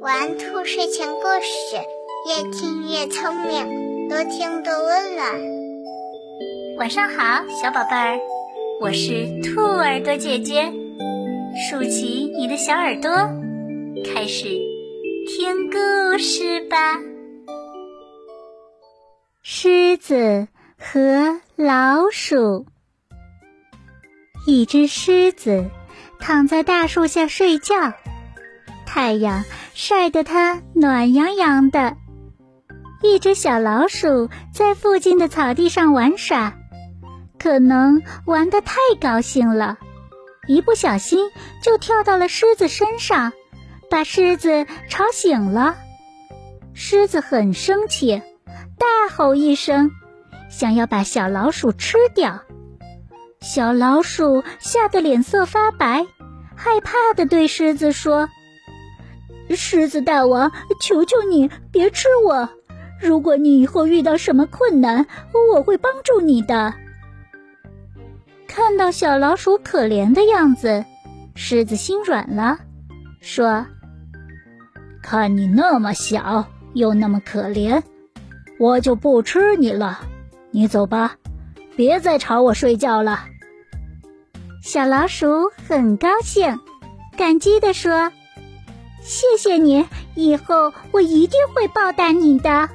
玩兔睡前故事，越听越聪明，多听多温暖。晚上好，小宝贝儿，我是兔耳朵姐姐，竖起你的小耳朵，开始听故事吧。狮子和老鼠，一只狮子躺在大树下睡觉。太阳晒得它暖洋洋的，一只小老鼠在附近的草地上玩耍，可能玩得太高兴了，一不小心就跳到了狮子身上，把狮子吵醒了。狮子很生气，大吼一声，想要把小老鼠吃掉。小老鼠吓得脸色发白，害怕的对狮子说。狮子大王，求求你别吃我！如果你以后遇到什么困难，我会帮助你的。看到小老鼠可怜的样子，狮子心软了，说：“看你那么小，又那么可怜，我就不吃你了。你走吧，别再吵我睡觉了。”小老鼠很高兴，感激地说。谢谢你，以后我一定会报答你的。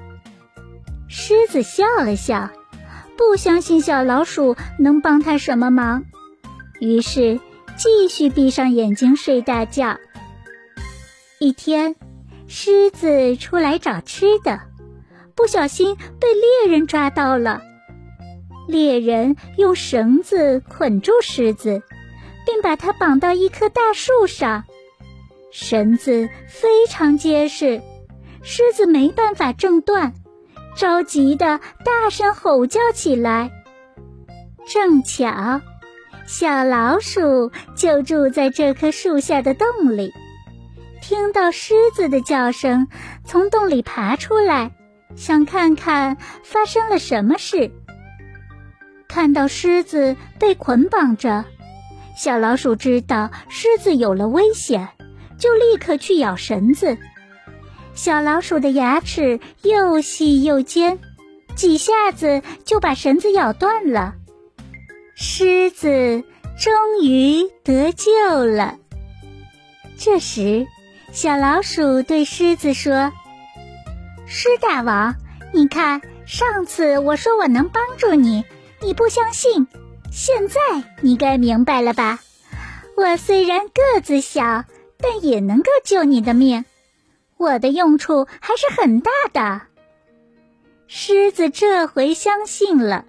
狮子笑了笑，不相信小老鼠能帮他什么忙，于是继续闭上眼睛睡大觉。一天，狮子出来找吃的，不小心被猎人抓到了。猎人用绳子捆住狮子，并把它绑到一棵大树上。绳子非常结实，狮子没办法挣断，着急的大声吼叫起来。正巧，小老鼠就住在这棵树下的洞里，听到狮子的叫声，从洞里爬出来，想看看发生了什么事。看到狮子被捆绑着，小老鼠知道狮子有了危险。就立刻去咬绳子，小老鼠的牙齿又细又尖，几下子就把绳子咬断了。狮子终于得救了。这时，小老鼠对狮子说：“狮大王，你看，上次我说我能帮助你，你不相信，现在你该明白了吧？我虽然个子小。”但也能够救你的命，我的用处还是很大的。狮子这回相信了，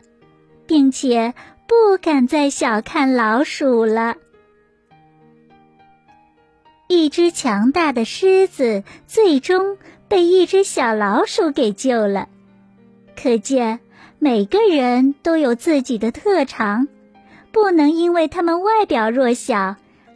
并且不敢再小看老鼠了。一只强大的狮子最终被一只小老鼠给救了，可见每个人都有自己的特长，不能因为他们外表弱小。